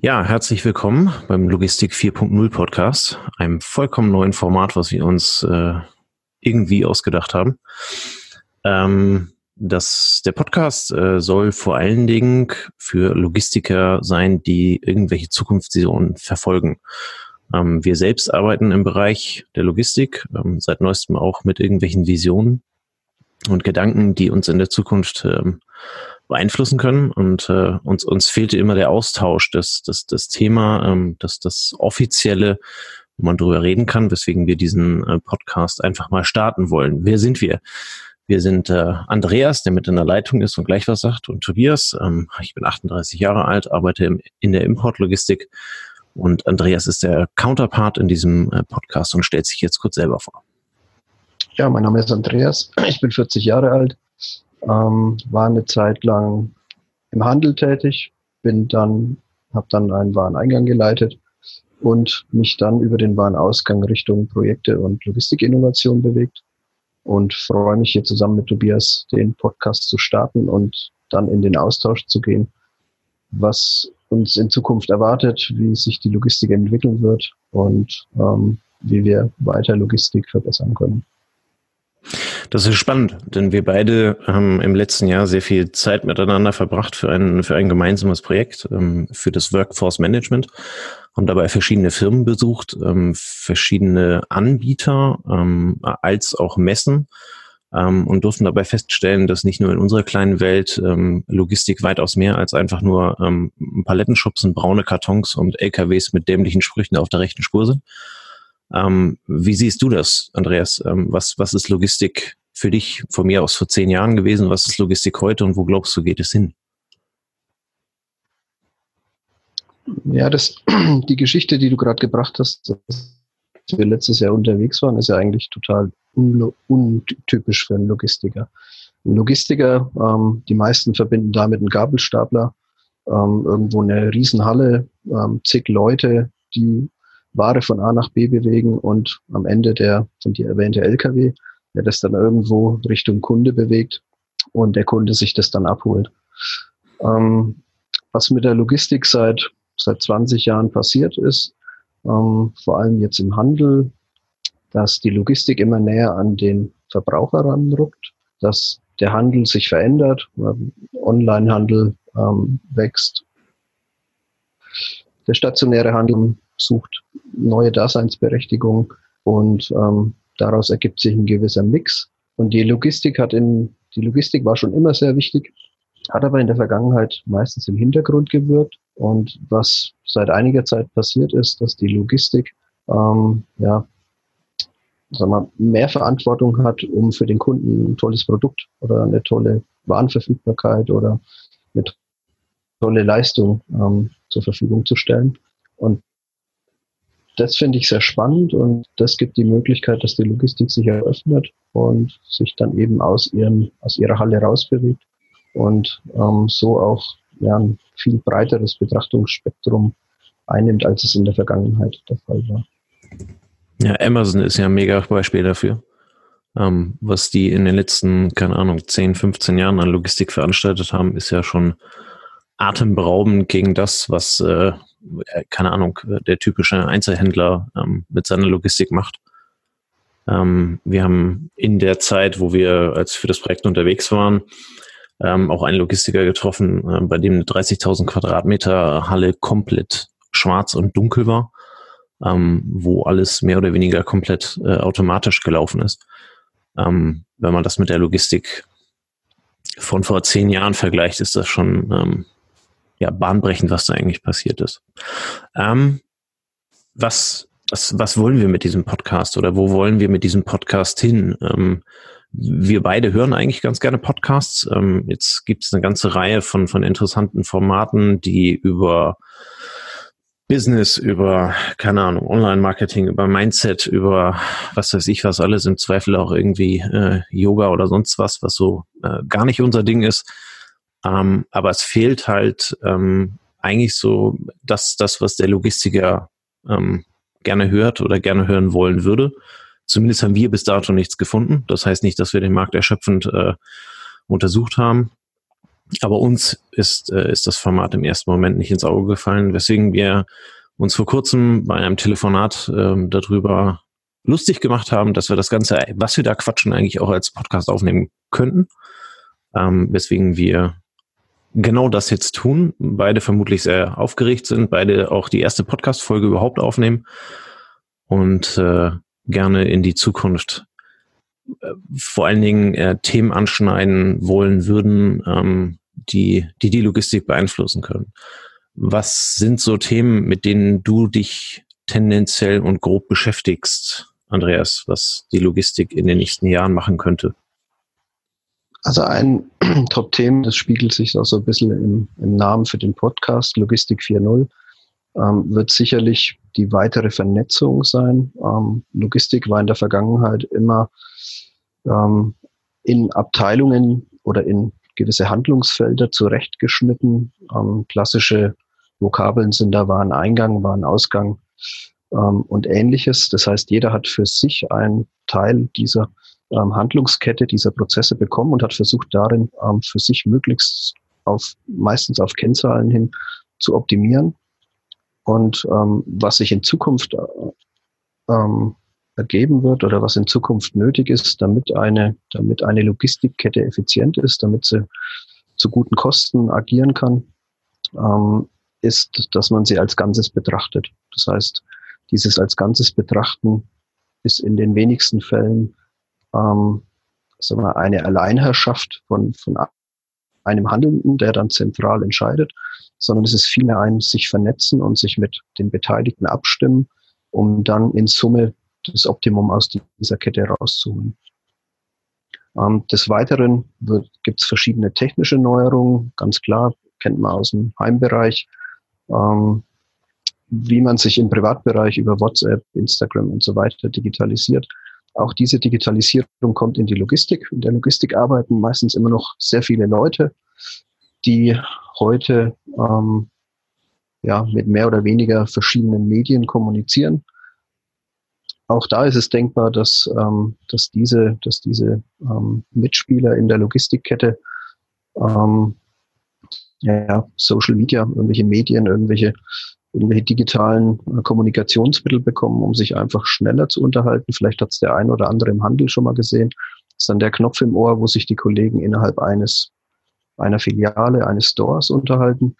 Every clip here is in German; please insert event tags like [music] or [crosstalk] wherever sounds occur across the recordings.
Ja, herzlich willkommen beim Logistik 4.0 Podcast, einem vollkommen neuen Format, was wir uns äh, irgendwie ausgedacht haben. Ähm, das, der Podcast äh, soll vor allen Dingen für Logistiker sein, die irgendwelche Zukunftsvisionen verfolgen. Ähm, wir selbst arbeiten im Bereich der Logistik, ähm, seit neuestem auch mit irgendwelchen Visionen und Gedanken, die uns in der Zukunft ähm, beeinflussen können. Und äh, uns, uns fehlte immer der Austausch, das, das, das Thema, ähm, das, das offizielle, wo man drüber reden kann, weswegen wir diesen äh, Podcast einfach mal starten wollen. Wer sind wir? Wir sind äh, Andreas, der mit in der Leitung ist und gleich was sagt, und Tobias. Ähm, ich bin 38 Jahre alt, arbeite im, in der Importlogistik und Andreas ist der Counterpart in diesem äh, Podcast und stellt sich jetzt kurz selber vor. Ja, mein Name ist Andreas, [clears throat] ich bin 40 Jahre alt, ähm, war eine Zeit lang im Handel tätig, bin dann, habe dann einen Wareneingang geleitet und mich dann über den Warenausgang Richtung Projekte und Logistikinnovation bewegt und freue mich hier zusammen mit Tobias den Podcast zu starten und dann in den Austausch zu gehen, was uns in Zukunft erwartet, wie sich die Logistik entwickeln wird und ähm, wie wir weiter Logistik verbessern können. Das ist spannend, denn wir beide haben im letzten Jahr sehr viel Zeit miteinander verbracht für ein, für ein gemeinsames Projekt, ähm, für das Workforce Management, haben dabei verschiedene Firmen besucht, ähm, verschiedene Anbieter ähm, als auch Messen und durften dabei feststellen, dass nicht nur in unserer kleinen Welt Logistik weitaus mehr als einfach nur Palettenschubs und braune Kartons und LKWs mit dämlichen Sprüchen auf der rechten Spur sind, ähm, wie siehst du das, Andreas? Ähm, was, was ist Logistik für dich von mir aus vor zehn Jahren gewesen? Was ist Logistik heute und wo glaubst du, geht es hin? Ja, das, [clears throat] die Geschichte, die du gerade gebracht hast, dass wir letztes Jahr unterwegs waren, ist ja eigentlich total un, untypisch für einen Logistiker. Ein Logistiker, ähm, die meisten verbinden damit einen Gabelstapler, ähm, irgendwo eine Riesenhalle, ähm, zig Leute, die Ware von A nach B bewegen und am Ende der von dir erwähnte LKW, der das dann irgendwo Richtung Kunde bewegt und der Kunde sich das dann abholt. Ähm, was mit der Logistik seit, seit 20 Jahren passiert ist, ähm, vor allem jetzt im Handel, dass die Logistik immer näher an den Verbraucher ranrückt, dass der Handel sich verändert, Onlinehandel ähm, wächst, der stationäre Handel sucht neue Daseinsberechtigung und ähm, daraus ergibt sich ein gewisser Mix. Und die Logistik hat in, die Logistik war schon immer sehr wichtig, hat aber in der Vergangenheit meistens im Hintergrund gewirkt. Und was seit einiger Zeit passiert ist, dass die Logistik ähm, ja, sagen wir, mehr Verantwortung hat, um für den Kunden ein tolles Produkt oder eine tolle Warenverfügbarkeit oder eine tolle Leistung ähm, zur Verfügung zu stellen. Und das finde ich sehr spannend und das gibt die Möglichkeit, dass die Logistik sich eröffnet und sich dann eben aus, ihren, aus ihrer Halle rausbewegt und ähm, so auch ja, ein viel breiteres Betrachtungsspektrum einnimmt, als es in der Vergangenheit der Fall war. Ja, Amazon ist ja ein mega Beispiel dafür. Ähm, was die in den letzten, keine Ahnung, 10, 15 Jahren an Logistik veranstaltet haben, ist ja schon atemberaubend gegen das, was äh, keine Ahnung, der typische Einzelhändler ähm, mit seiner Logistik macht. Ähm, wir haben in der Zeit, wo wir als für das Projekt unterwegs waren, ähm, auch einen Logistiker getroffen, äh, bei dem eine 30.000 Quadratmeter Halle komplett schwarz und dunkel war, ähm, wo alles mehr oder weniger komplett äh, automatisch gelaufen ist. Ähm, wenn man das mit der Logistik von vor zehn Jahren vergleicht, ist das schon ähm, ja, bahnbrechend, was da eigentlich passiert ist. Ähm, was, was, was wollen wir mit diesem Podcast oder wo wollen wir mit diesem Podcast hin? Ähm, wir beide hören eigentlich ganz gerne Podcasts. Ähm, jetzt gibt es eine ganze Reihe von, von interessanten Formaten, die über Business, über, keine Ahnung, Online-Marketing, über Mindset, über was weiß ich was alles, im Zweifel auch irgendwie äh, Yoga oder sonst was, was so äh, gar nicht unser Ding ist, ähm, aber es fehlt halt ähm, eigentlich so das, das, was der Logistiker ähm, gerne hört oder gerne hören wollen würde. Zumindest haben wir bis dato nichts gefunden. Das heißt nicht, dass wir den Markt erschöpfend äh, untersucht haben. Aber uns ist, äh, ist das Format im ersten Moment nicht ins Auge gefallen, weswegen wir uns vor kurzem bei einem Telefonat ähm, darüber lustig gemacht haben, dass wir das Ganze, was wir da quatschen, eigentlich auch als Podcast aufnehmen könnten. Ähm, weswegen wir genau das jetzt tun. Beide vermutlich sehr aufgeregt sind, beide auch die erste Podcast-Folge überhaupt aufnehmen und äh, gerne in die Zukunft äh, vor allen Dingen äh, Themen anschneiden wollen würden, ähm, die, die die Logistik beeinflussen können. Was sind so Themen, mit denen du dich tendenziell und grob beschäftigst, Andreas, was die Logistik in den nächsten Jahren machen könnte? Also ein [clears throat] Top-Thema, das spiegelt sich auch so ein bisschen im, im Namen für den Podcast, Logistik 4.0, ähm, wird sicherlich die weitere Vernetzung sein. Ähm, Logistik war in der Vergangenheit immer ähm, in Abteilungen oder in gewisse Handlungsfelder zurechtgeschnitten. Ähm, klassische Vokabeln sind da Wareneingang, Warenausgang ähm, und ähnliches. Das heißt, jeder hat für sich einen Teil dieser ähm, Handlungskette, dieser Prozesse bekommen und hat versucht, darin ähm, für sich möglichst auf, meistens auf Kennzahlen hin zu optimieren. Und ähm, was sich in Zukunft äh, ähm, ergeben wird oder was in Zukunft nötig ist, damit eine, damit eine Logistikkette effizient ist, damit sie zu guten Kosten agieren kann, ähm, ist, dass man sie als Ganzes betrachtet. Das heißt, dieses als Ganzes betrachten ist in den wenigsten Fällen ähm, sagen wir, eine Alleinherrschaft von, von einem Handelnden, der dann zentral entscheidet, sondern es ist vielmehr ein sich vernetzen und sich mit den Beteiligten abstimmen, um dann in Summe das Optimum aus dieser Kette rauszuholen. Ähm, des Weiteren gibt es verschiedene technische Neuerungen, ganz klar, kennt man aus dem Heimbereich, ähm, wie man sich im Privatbereich über WhatsApp, Instagram und so weiter digitalisiert. Auch diese Digitalisierung kommt in die Logistik. In der Logistik arbeiten meistens immer noch sehr viele Leute, die heute ähm, ja, mit mehr oder weniger verschiedenen Medien kommunizieren. Auch da ist es denkbar, dass, ähm, dass diese, dass diese ähm, Mitspieler in der Logistikkette ähm, ja, Social Media, irgendwelche Medien, irgendwelche irgendwelche digitalen äh, Kommunikationsmittel bekommen, um sich einfach schneller zu unterhalten. Vielleicht hat es der ein oder andere im Handel schon mal gesehen. Das ist dann der Knopf im Ohr, wo sich die Kollegen innerhalb eines einer Filiale, eines Stores unterhalten.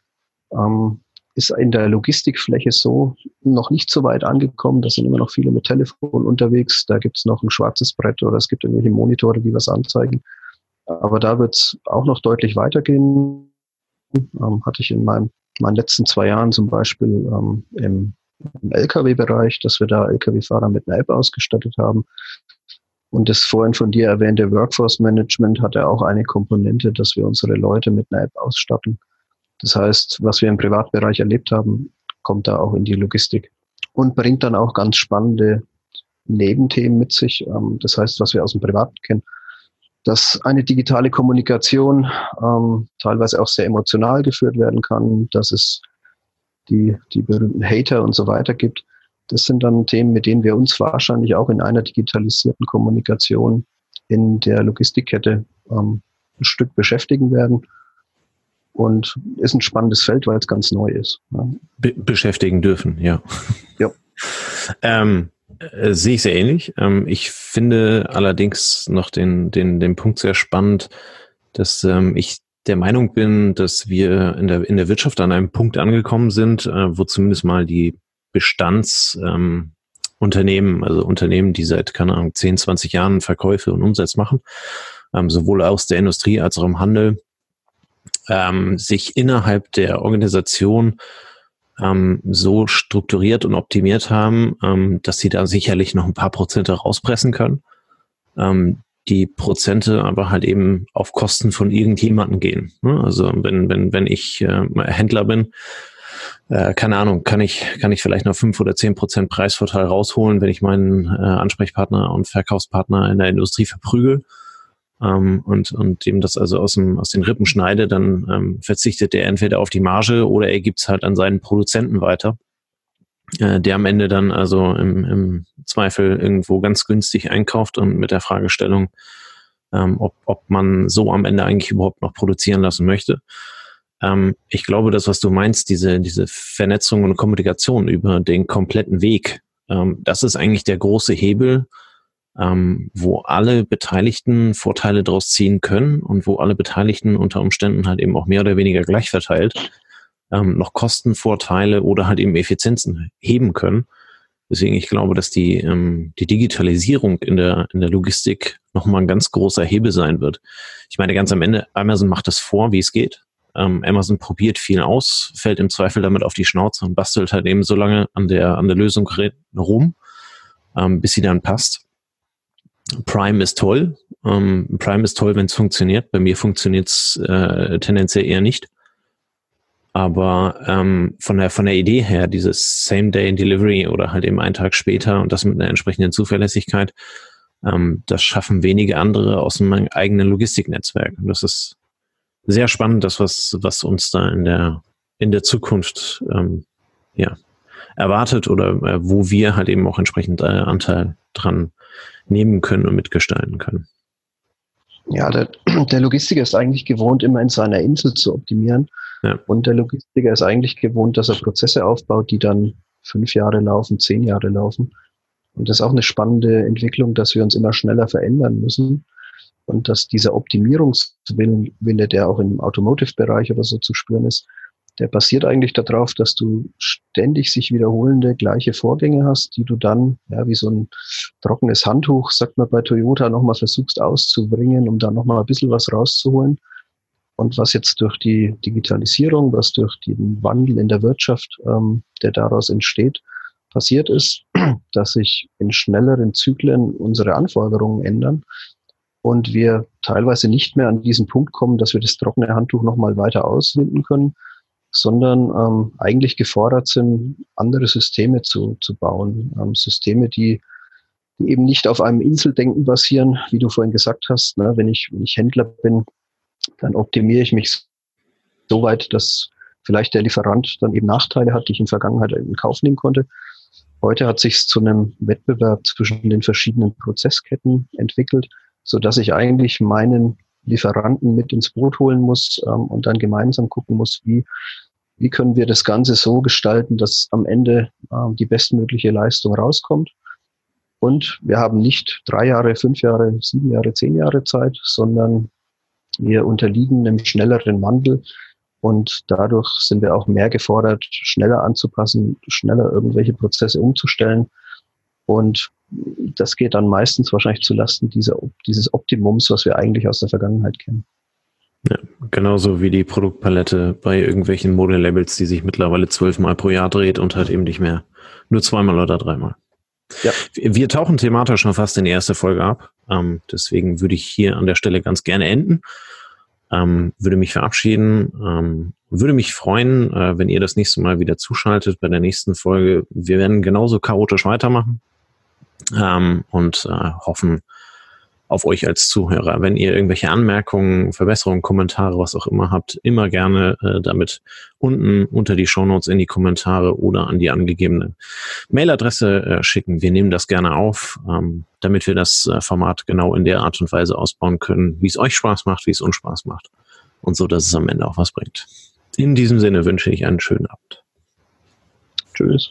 Ähm, ist in der Logistikfläche so noch nicht so weit angekommen. Da sind immer noch viele mit Telefon unterwegs. Da gibt es noch ein schwarzes Brett oder es gibt irgendwelche Monitore, die was anzeigen. Aber da wird es auch noch deutlich weitergehen. Ähm, hatte ich in meinem meinen letzten zwei Jahren zum Beispiel ähm, im, im Lkw-Bereich, dass wir da Lkw-Fahrer mit einer App ausgestattet haben. Und das vorhin von dir erwähnte Workforce Management hat ja auch eine Komponente, dass wir unsere Leute mit einer App ausstatten. Das heißt, was wir im Privatbereich erlebt haben, kommt da auch in die Logistik und bringt dann auch ganz spannende Nebenthemen mit sich. Ähm, das heißt, was wir aus dem Privaten kennen, dass eine digitale Kommunikation ähm, teilweise auch sehr emotional geführt werden kann, dass es die, die berühmten Hater und so weiter gibt. Das sind dann Themen, mit denen wir uns wahrscheinlich auch in einer digitalisierten Kommunikation in der Logistikkette ähm, ein Stück beschäftigen werden. Und ist ein spannendes Feld, weil es ganz neu ist. Be beschäftigen dürfen, ja. Ja. [laughs] ähm, äh, sehe ich sehr ähnlich. Ähm, ich finde allerdings noch den, den, den Punkt sehr spannend, dass ähm, ich der Meinung bin, dass wir in der, in der Wirtschaft an einem Punkt angekommen sind, äh, wo zumindest mal die Bestandsunternehmen, ähm, also Unternehmen, die seit, keine Ahnung, 10, 20 Jahren Verkäufe und Umsatz machen, ähm, sowohl aus der Industrie als auch im Handel, ähm, sich innerhalb der Organisation ähm, so strukturiert und optimiert haben, ähm, dass sie da sicherlich noch ein paar Prozente rauspressen können. Ähm, die Prozente aber halt eben auf Kosten von irgendjemanden gehen. Ne? Also wenn, wenn, wenn ich äh, Händler bin, äh, keine Ahnung, kann ich, kann ich vielleicht noch fünf oder zehn Prozent Preisvorteil rausholen, wenn ich meinen äh, Ansprechpartner und Verkaufspartner in der Industrie verprügel ähm, und, und dem das also aus, dem, aus den Rippen schneide, dann ähm, verzichtet er entweder auf die Marge oder er gibt es halt an seinen Produzenten weiter, äh, der am Ende dann also im, im Zweifel irgendwo ganz günstig einkauft und mit der Fragestellung, ähm, ob, ob man so am Ende eigentlich überhaupt noch produzieren lassen möchte. Ähm, ich glaube, das, was du meinst, diese, diese Vernetzung und Kommunikation über den kompletten Weg, ähm, das ist eigentlich der große Hebel, ähm, wo alle Beteiligten Vorteile daraus ziehen können und wo alle Beteiligten unter Umständen halt eben auch mehr oder weniger gleich verteilt ähm, noch Kostenvorteile oder halt eben Effizienzen heben können. Deswegen, ich glaube, dass die, ähm, die Digitalisierung in der, in der Logistik nochmal ein ganz großer Hebel sein wird. Ich meine, ganz am Ende, Amazon macht es vor, wie es geht. Ähm, Amazon probiert viel aus, fällt im Zweifel damit auf die Schnauze und bastelt halt eben so lange an der, an der Lösung rum, ähm, bis sie dann passt. Prime ist toll. Ähm, Prime ist toll, wenn es funktioniert. Bei mir funktioniert es äh, tendenziell eher nicht. Aber ähm, von, der, von der Idee her, dieses Same-Day-Delivery oder halt eben einen Tag später und das mit einer entsprechenden Zuverlässigkeit, ähm, das schaffen wenige andere aus dem eigenen Logistiknetzwerk. Und das ist sehr spannend, das, was, was uns da in der, in der Zukunft ähm, ja, erwartet oder äh, wo wir halt eben auch entsprechend äh, Anteil dran nehmen können und mitgestalten können. Ja, der, [clears throat] der Logistiker ist eigentlich gewohnt, immer in seiner Insel zu optimieren. Ja. Und der Logistiker ist eigentlich gewohnt, dass er Prozesse aufbaut, die dann fünf Jahre laufen, zehn Jahre laufen. Und das ist auch eine spannende Entwicklung, dass wir uns immer schneller verändern müssen und dass dieser Optimierungswille, der auch im Automotive-Bereich oder so zu spüren ist, der basiert eigentlich darauf, dass du ständig sich wiederholende gleiche Vorgänge hast, die du dann, ja, wie so ein trockenes Handtuch, sagt man bei Toyota, nochmal versuchst auszubringen, um da nochmal ein bisschen was rauszuholen. Und was jetzt durch die Digitalisierung, was durch den Wandel in der Wirtschaft, ähm, der daraus entsteht, passiert ist, [clears throat] dass sich in schnelleren Zyklen unsere Anforderungen ändern und wir teilweise nicht mehr an diesen Punkt kommen, dass wir das trockene Handtuch nochmal weiter auswinden können, sondern ähm, eigentlich gefordert sind, andere Systeme zu, zu bauen. Ähm, Systeme, die, die eben nicht auf einem Inseldenken basieren, wie du vorhin gesagt hast. Ne? Wenn, ich, wenn ich Händler bin, dann optimiere ich mich so weit, dass vielleicht der Lieferant dann eben Nachteile hat, die ich in Vergangenheit in Kauf nehmen konnte. Heute hat sich zu einem Wettbewerb zwischen den verschiedenen Prozessketten entwickelt, so dass ich eigentlich meinen Lieferanten mit ins Boot holen muss ähm, und dann gemeinsam gucken muss, wie, wie können wir das Ganze so gestalten, dass am Ende ähm, die bestmögliche Leistung rauskommt. Und wir haben nicht drei Jahre, fünf Jahre, sieben Jahre, zehn Jahre Zeit, sondern wir unterliegen einem schnelleren Wandel und dadurch sind wir auch mehr gefordert, schneller anzupassen, schneller irgendwelche Prozesse umzustellen. Und das geht dann meistens wahrscheinlich zulasten dieser, dieses Optimums, was wir eigentlich aus der Vergangenheit kennen. Ja, genauso wie die Produktpalette bei irgendwelchen Modelabels, die sich mittlerweile zwölfmal pro Jahr dreht und halt eben nicht mehr nur zweimal oder dreimal. Ja. Wir tauchen thematisch schon fast in die erste Folge ab. Ähm, deswegen würde ich hier an der Stelle ganz gerne enden. Ähm, würde mich verabschieden. Ähm, würde mich freuen, äh, wenn ihr das nächste Mal wieder zuschaltet bei der nächsten Folge. Wir werden genauso chaotisch weitermachen ähm, und äh, hoffen, auf euch als Zuhörer. Wenn ihr irgendwelche Anmerkungen, Verbesserungen, Kommentare, was auch immer habt, immer gerne äh, damit unten unter die Shownotes in die Kommentare oder an die angegebene Mailadresse äh, schicken. Wir nehmen das gerne auf, ähm, damit wir das äh, Format genau in der Art und Weise ausbauen können, wie es euch Spaß macht, wie es uns Spaß macht und so, dass es am Ende auch was bringt. In diesem Sinne wünsche ich einen schönen Abend. Tschüss.